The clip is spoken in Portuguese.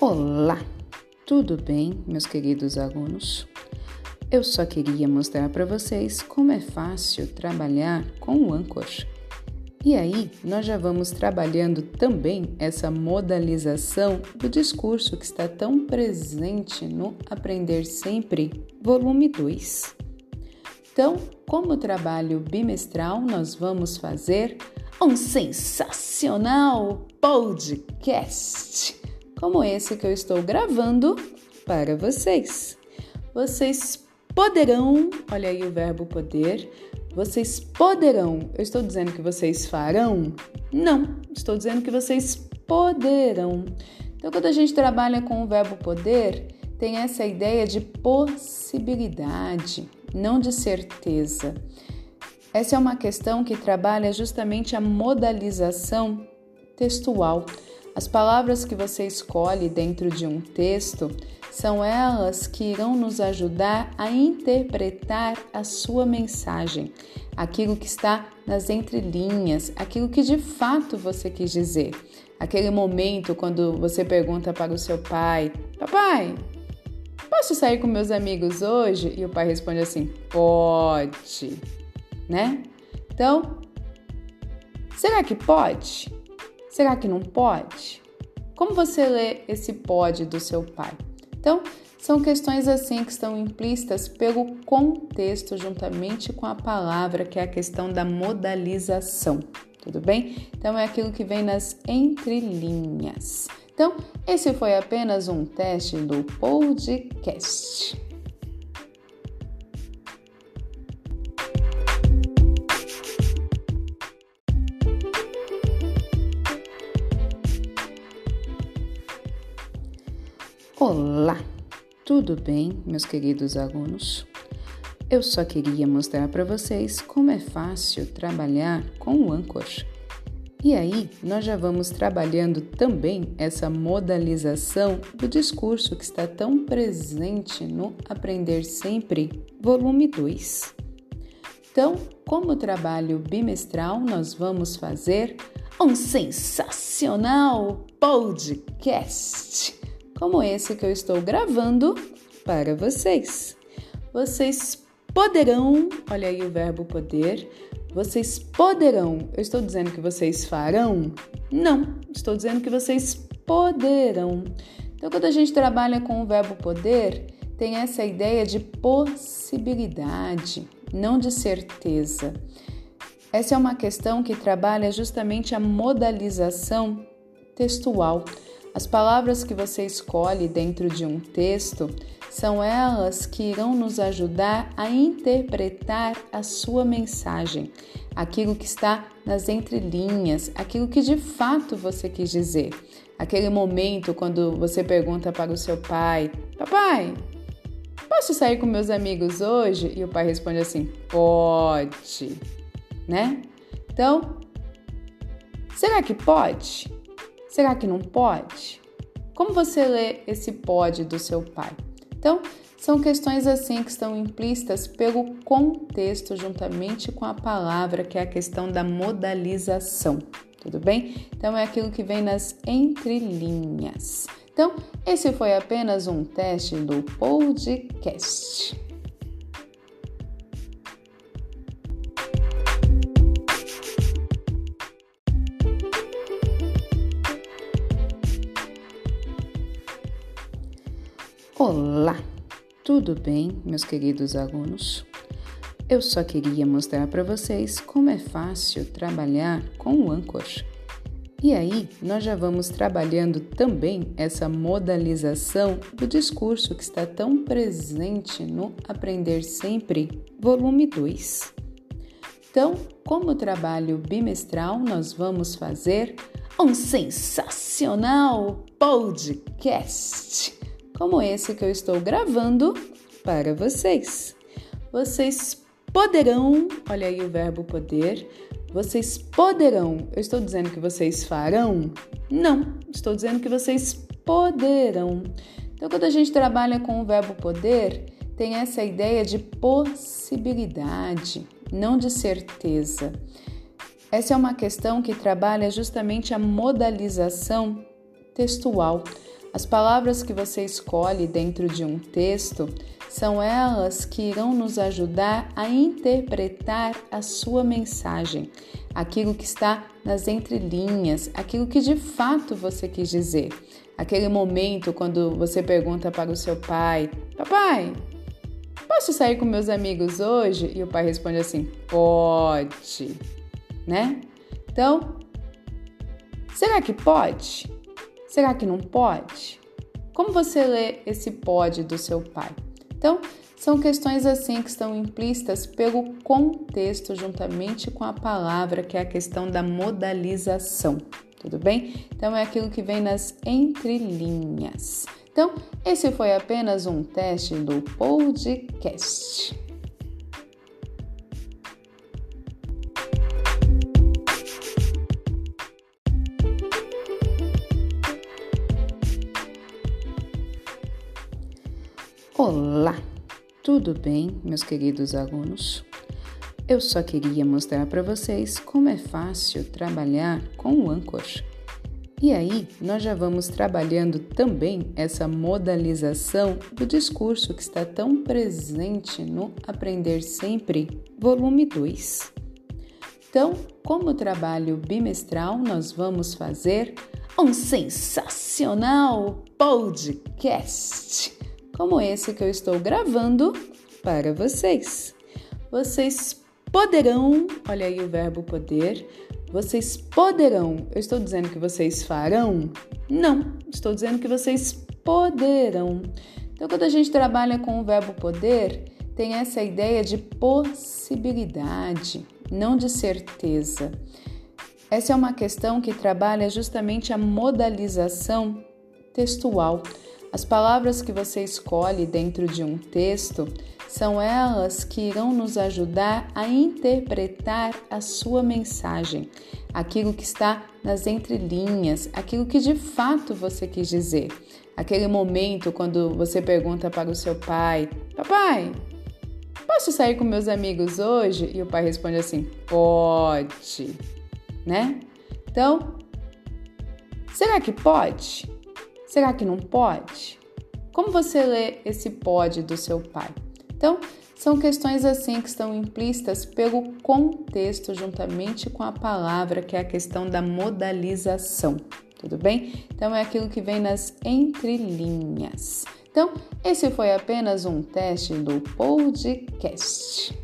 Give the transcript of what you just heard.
Olá, tudo bem, meus queridos alunos? Eu só queria mostrar para vocês como é fácil trabalhar com o Anchor. E aí, nós já vamos trabalhando também essa modalização do discurso que está tão presente no Aprender Sempre, volume 2. Então, como trabalho bimestral, nós vamos fazer um sensacional podcast como esse que eu estou gravando para vocês. Vocês poderão, olha aí o verbo poder, vocês poderão. Eu estou dizendo que vocês farão? Não, estou dizendo que vocês poderão. Então, quando a gente trabalha com o verbo poder, tem essa ideia de possibilidade, não de certeza. Essa é uma questão que trabalha justamente a modalização textual. As palavras que você escolhe dentro de um texto são elas que irão nos ajudar a interpretar a sua mensagem, aquilo que está nas entrelinhas, aquilo que de fato você quis dizer. Aquele momento quando você pergunta para o seu pai: Papai, posso sair com meus amigos hoje? E o pai responde assim: Pode, né? Então, será que pode? Será que não pode? Como você lê esse pode do seu pai? Então, são questões assim que estão implícitas pelo contexto juntamente com a palavra, que é a questão da modalização. Tudo bem? Então é aquilo que vem nas entrelinhas. Então, esse foi apenas um teste do podcast. Olá, tudo bem, meus queridos alunos? Eu só queria mostrar para vocês como é fácil trabalhar com o Anchor. E aí, nós já vamos trabalhando também essa modalização do discurso que está tão presente no Aprender Sempre, volume 2. Então, como trabalho bimestral, nós vamos fazer um sensacional podcast como esse que eu estou gravando para vocês. Vocês poderão, olha aí o verbo poder, vocês poderão. Eu estou dizendo que vocês farão? Não, estou dizendo que vocês poderão. Então, quando a gente trabalha com o verbo poder, tem essa ideia de possibilidade, não de certeza. Essa é uma questão que trabalha justamente a modalização textual. As palavras que você escolhe dentro de um texto são elas que irão nos ajudar a interpretar a sua mensagem, aquilo que está nas entrelinhas, aquilo que de fato você quis dizer. Aquele momento quando você pergunta para o seu pai: Papai, posso sair com meus amigos hoje? E o pai responde assim: Pode, né? Então, será que pode? Será que não pode? Como você lê esse pode do seu pai? Então, são questões assim que estão implícitas pelo contexto juntamente com a palavra, que é a questão da modalização. Tudo bem? Então é aquilo que vem nas entrelinhas. Então, esse foi apenas um teste do podcast. Olá, tudo bem, meus queridos alunos? Eu só queria mostrar para vocês como é fácil trabalhar com o Anchor. E aí, nós já vamos trabalhando também essa modalização do discurso que está tão presente no Aprender Sempre, volume 2. Então, como trabalho bimestral, nós vamos fazer um sensacional podcast como esse que eu estou gravando para vocês. Vocês poderão, olha aí o verbo poder, vocês poderão. Eu estou dizendo que vocês farão? Não, estou dizendo que vocês poderão. Então, quando a gente trabalha com o verbo poder, tem essa ideia de possibilidade, não de certeza. Essa é uma questão que trabalha justamente a modalização textual. As palavras que você escolhe dentro de um texto são elas que irão nos ajudar a interpretar a sua mensagem, aquilo que está nas entrelinhas, aquilo que de fato você quis dizer. Aquele momento quando você pergunta para o seu pai: Papai, posso sair com meus amigos hoje? E o pai responde assim: Pode, né? Então, será que pode? Será que não pode? Como você lê esse pode do seu pai? Então, são questões assim que estão implícitas pelo contexto juntamente com a palavra, que é a questão da modalização, tudo bem? Então é aquilo que vem nas entrelinhas. Então, esse foi apenas um teste do podcast. Olá, tudo bem, meus queridos alunos? Eu só queria mostrar para vocês como é fácil trabalhar com o Anchor. E aí, nós já vamos trabalhando também essa modalização do discurso que está tão presente no Aprender Sempre, volume 2. Então, como trabalho bimestral, nós vamos fazer um sensacional podcast como esse que eu estou gravando para vocês. Vocês poderão, olha aí o verbo poder, vocês poderão. Eu estou dizendo que vocês farão? Não, estou dizendo que vocês poderão. Então, quando a gente trabalha com o verbo poder, tem essa ideia de possibilidade, não de certeza. Essa é uma questão que trabalha justamente a modalização textual. As palavras que você escolhe dentro de um texto são elas que irão nos ajudar a interpretar a sua mensagem, aquilo que está nas entrelinhas, aquilo que de fato você quis dizer. Aquele momento quando você pergunta para o seu pai: Papai, posso sair com meus amigos hoje? E o pai responde assim: Pode, né? Então, será que pode? Será que não pode? Como você lê esse pode do seu pai? Então, são questões assim que estão implícitas pelo contexto juntamente com a palavra, que é a questão da modalização, tudo bem? Então é aquilo que vem nas entrelinhas. Então, esse foi apenas um teste do podcast.